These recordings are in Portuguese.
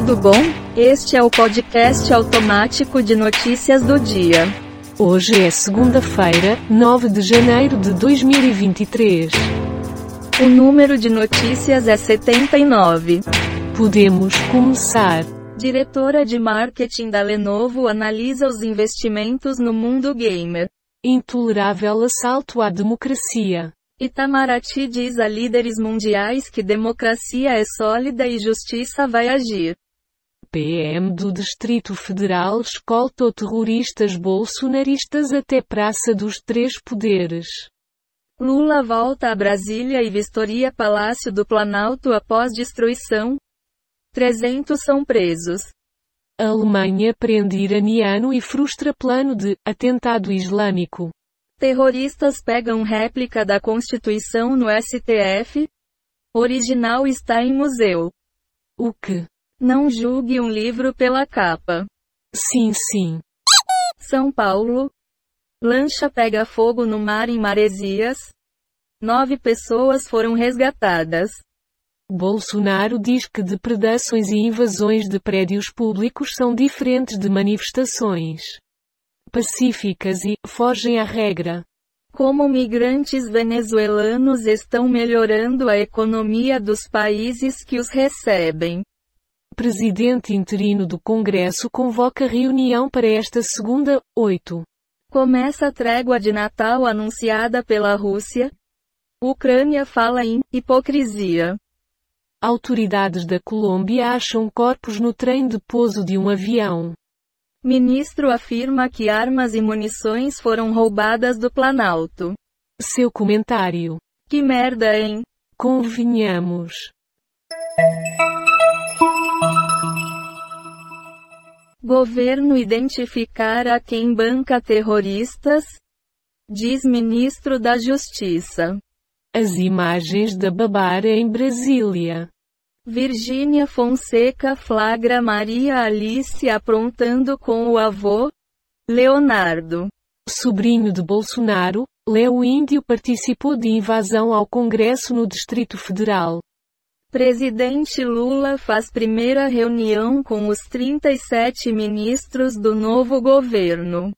tudo bom? Este é o podcast automático de notícias do dia. Hoje é segunda-feira, 9 de janeiro de 2023. O número de notícias é 79. Podemos começar. Diretora de marketing da Lenovo analisa os investimentos no mundo gamer. Intolerável assalto à democracia. Itamaraty diz a líderes mundiais que democracia é sólida e justiça vai agir. PM do Distrito Federal escoltou terroristas bolsonaristas até Praça dos Três Poderes. Lula volta a Brasília e vistoria Palácio do Planalto após destruição. 300 são presos. A Alemanha prende iraniano e frustra plano de atentado islâmico. Terroristas pegam réplica da Constituição no STF? Original está em museu. O que? Não julgue um livro pela capa. Sim, sim. São Paulo. Lancha pega fogo no mar em Maresias. Nove pessoas foram resgatadas. Bolsonaro diz que depredações e invasões de prédios públicos são diferentes de manifestações pacíficas e fogem à regra. Como migrantes venezuelanos estão melhorando a economia dos países que os recebem. Presidente interino do Congresso convoca reunião para esta segunda, 8. Começa a trégua de Natal anunciada pela Rússia. Ucrânia fala em hipocrisia. Autoridades da Colômbia acham corpos no trem de pouso de um avião. Ministro afirma que armas e munições foram roubadas do Planalto. Seu comentário. Que merda, hein? Convenhamos. Governo identificar a quem banca terroristas? Diz ministro da Justiça. As imagens da Babara em Brasília. Virgínia Fonseca flagra Maria Alice aprontando com o avô, Leonardo. Sobrinho de Bolsonaro, Léo Índio participou de invasão ao Congresso no Distrito Federal. Presidente Lula faz primeira reunião com os 37 ministros do novo governo.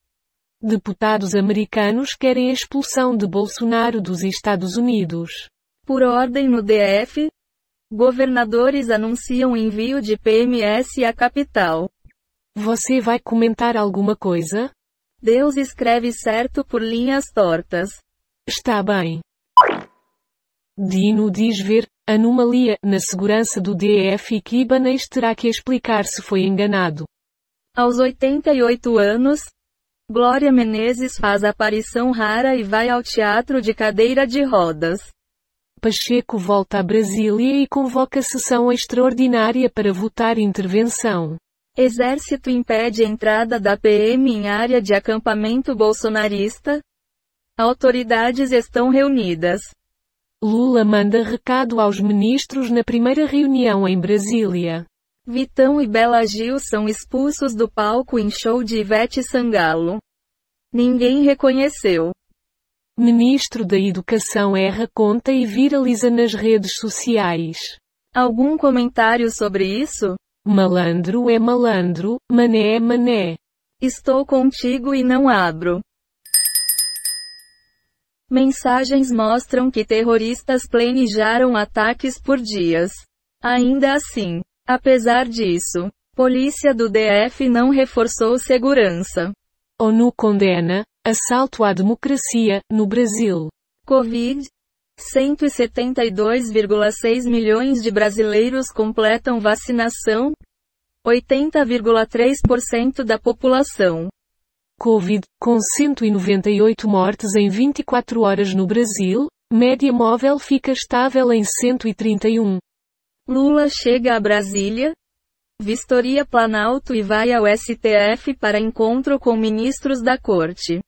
Deputados americanos querem a expulsão de Bolsonaro dos Estados Unidos. Por ordem no DF, governadores anunciam envio de PMS à capital. Você vai comentar alguma coisa? Deus escreve certo por linhas tortas. Está bem. Dino diz ver anomalia na segurança do DF e que Ibanez terá que explicar se foi enganado. Aos 88 anos, Glória Menezes faz aparição rara e vai ao teatro de cadeira de rodas. Pacheco volta a Brasília e convoca sessão extraordinária para votar intervenção. Exército impede entrada da PM em área de acampamento bolsonarista? Autoridades estão reunidas. Lula manda recado aos ministros na primeira reunião em Brasília. Vitão e Bela Gil são expulsos do palco em show de Ivete Sangalo. Ninguém reconheceu. Ministro da Educação erra conta e viraliza nas redes sociais. Algum comentário sobre isso? Malandro é malandro, mané é mané. Estou contigo e não abro. Mensagens mostram que terroristas planejaram ataques por dias. Ainda assim, apesar disso, polícia do DF não reforçou segurança. ONU condena assalto à democracia no Brasil. Covid 172,6 milhões de brasileiros completam vacinação, 80,3% da população. Covid, com 198 mortes em 24 horas no Brasil, média móvel fica estável em 131. Lula chega a Brasília, vistoria Planalto e vai ao STF para encontro com ministros da corte.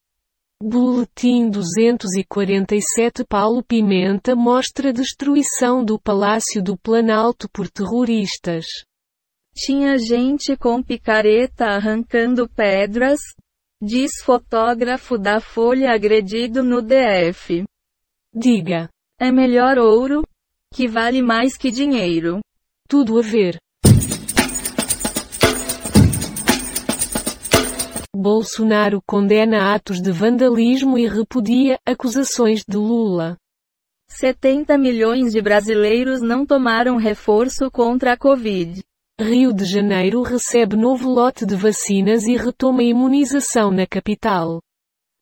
Boletim 247 Paulo Pimenta mostra destruição do Palácio do Planalto por terroristas. Tinha gente com picareta arrancando pedras, Diz fotógrafo da Folha agredido no DF. Diga. É melhor ouro, que vale mais que dinheiro. Tudo a ver. Bolsonaro condena atos de vandalismo e repudia acusações de Lula. 70 milhões de brasileiros não tomaram reforço contra a Covid. Rio de Janeiro recebe novo lote de vacinas e retoma imunização na capital.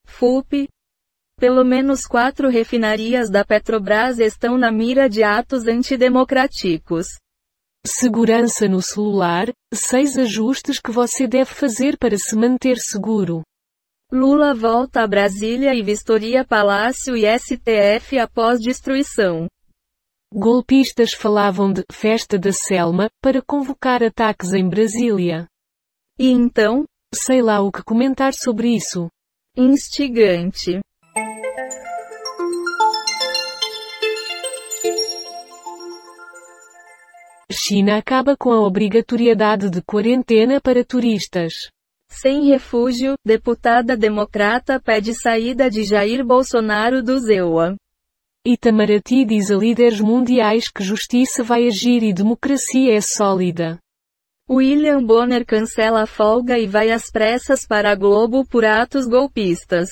FUP. Pelo menos quatro refinarias da Petrobras estão na mira de atos antidemocráticos. Segurança no celular, seis ajustes que você deve fazer para se manter seguro. Lula volta a Brasília e vistoria Palácio e STF após destruição. Golpistas falavam de festa da Selma para convocar ataques em Brasília. E então? Sei lá o que comentar sobre isso. Instigante. China acaba com a obrigatoriedade de quarentena para turistas. Sem refúgio, deputada democrata pede saída de Jair Bolsonaro do ZEUA. Itamaraty diz a líderes mundiais que justiça vai agir e democracia é sólida. William Bonner cancela a folga e vai às pressas para a Globo por atos golpistas.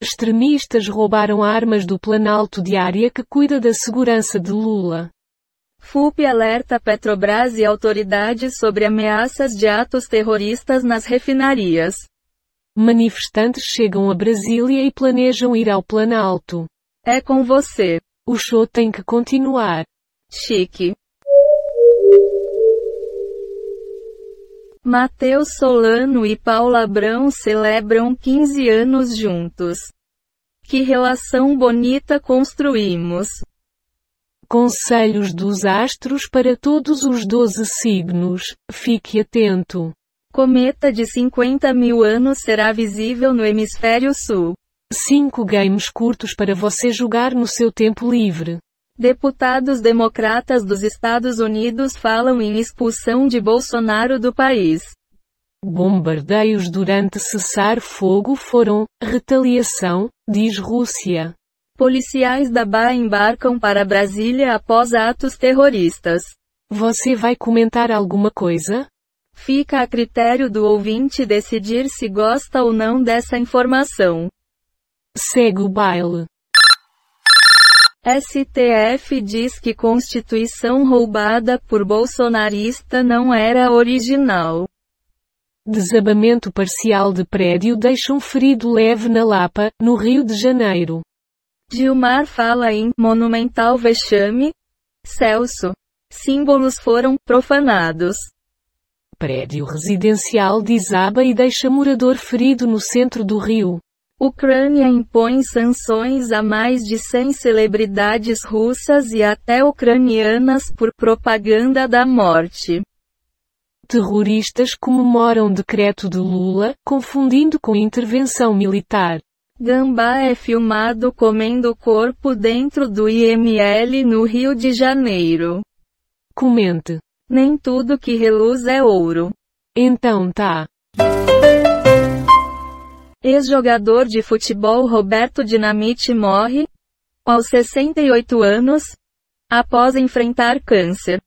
Extremistas roubaram armas do Planalto de área que cuida da segurança de Lula. FUP alerta Petrobras e autoridades sobre ameaças de atos terroristas nas refinarias. Manifestantes chegam a Brasília e planejam ir ao Planalto. É com você. O show tem que continuar. Chique. Matheus Solano e Paula Abrão celebram 15 anos juntos. Que relação bonita construímos. Conselhos dos astros para todos os 12 signos. Fique atento. Cometa de 50 mil anos será visível no hemisfério sul. 5 games curtos para você jogar no seu tempo livre. Deputados democratas dos Estados Unidos falam em expulsão de Bolsonaro do país. Bombardeios durante cessar-fogo foram retaliação, diz Rússia. Policiais da BA embarcam para Brasília após atos terroristas. Você vai comentar alguma coisa? Fica a critério do ouvinte decidir se gosta ou não dessa informação. Segue o baile. STF diz que Constituição roubada por bolsonarista não era original. Desabamento parcial de prédio deixa um ferido leve na Lapa, no Rio de Janeiro. Gilmar fala em monumental vexame. Celso. Símbolos foram profanados. Prédio residencial desaba e deixa morador ferido no centro do Rio. Ucrânia impõe sanções a mais de 100 celebridades russas e até ucranianas por propaganda da morte. Terroristas comemoram decreto de Lula, confundindo com intervenção militar. Gambá é filmado comendo corpo dentro do IML no Rio de Janeiro. Comente. Nem tudo que reluz é ouro. Então tá. Ex-jogador de futebol Roberto Dinamite morre, aos 68 anos, após enfrentar câncer.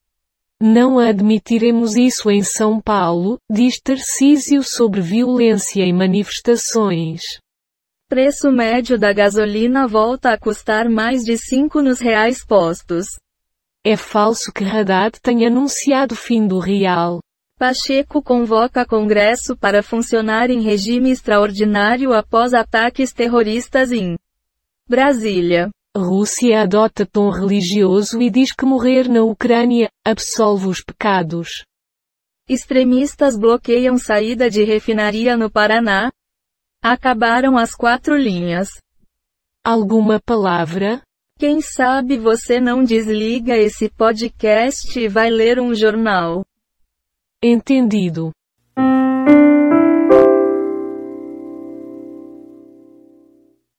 Não admitiremos isso em São Paulo, diz Tarcísio sobre violência em manifestações. Preço médio da gasolina volta a custar mais de 5 nos reais postos. É falso que Haddad tenha anunciado fim do real. Pacheco convoca Congresso para funcionar em regime extraordinário após ataques terroristas em Brasília. Rússia adota tom religioso e diz que morrer na Ucrânia absolve os pecados. Extremistas bloqueiam saída de refinaria no Paraná. Acabaram as quatro linhas. Alguma palavra? Quem sabe você não desliga esse podcast e vai ler um jornal. Entendido.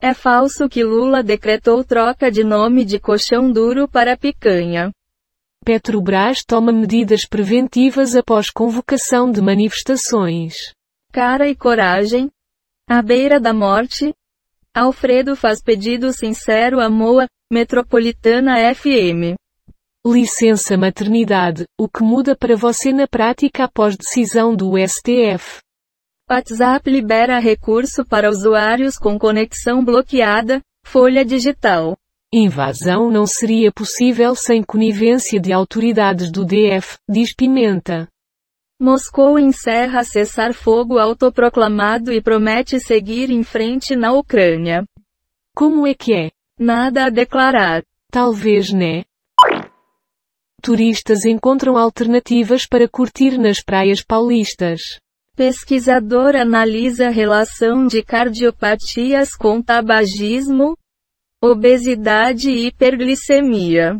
É falso que Lula decretou troca de nome de colchão duro para picanha. Petrobras toma medidas preventivas após convocação de manifestações. Cara e coragem. À beira da morte. Alfredo faz pedido sincero a Moa, Metropolitana FM. Licença maternidade, o que muda para você na prática após decisão do STF. WhatsApp libera recurso para usuários com conexão bloqueada, folha digital. Invasão não seria possível sem conivência de autoridades do DF, diz Pimenta. Moscou encerra cessar-fogo autoproclamado e promete seguir em frente na Ucrânia. Como é que é? Nada a declarar. Talvez né? Turistas encontram alternativas para curtir nas praias paulistas. Pesquisador analisa a relação de cardiopatias com tabagismo, obesidade e hiperglicemia.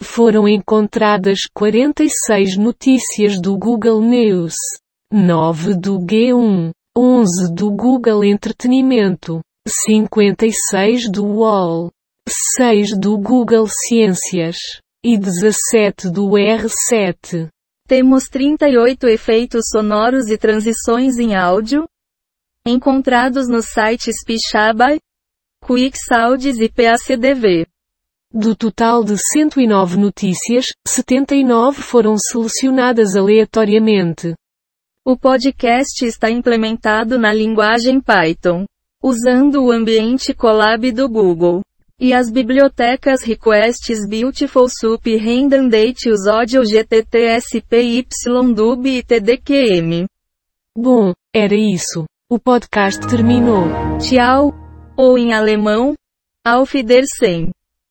Foram encontradas 46 notícias do Google News, 9 do G1, 11 do Google Entretenimento, 56 do UOL, 6 do Google Ciências e 17 do R7. Temos 38 efeitos sonoros e transições em áudio, encontrados nos sites Pixabay, QuickSounds e PACDV. Do total de 109 notícias, 79 foram selecionadas aleatoriamente. O podcast está implementado na linguagem Python, usando o ambiente Colab do Google. E as bibliotecas Requests Beautiful Soup Redundant Use Audio GTTSPY Dub e TDQM. Bom, era isso. O podcast terminou. Tchau. Ou em alemão, Auf Wiedersehen.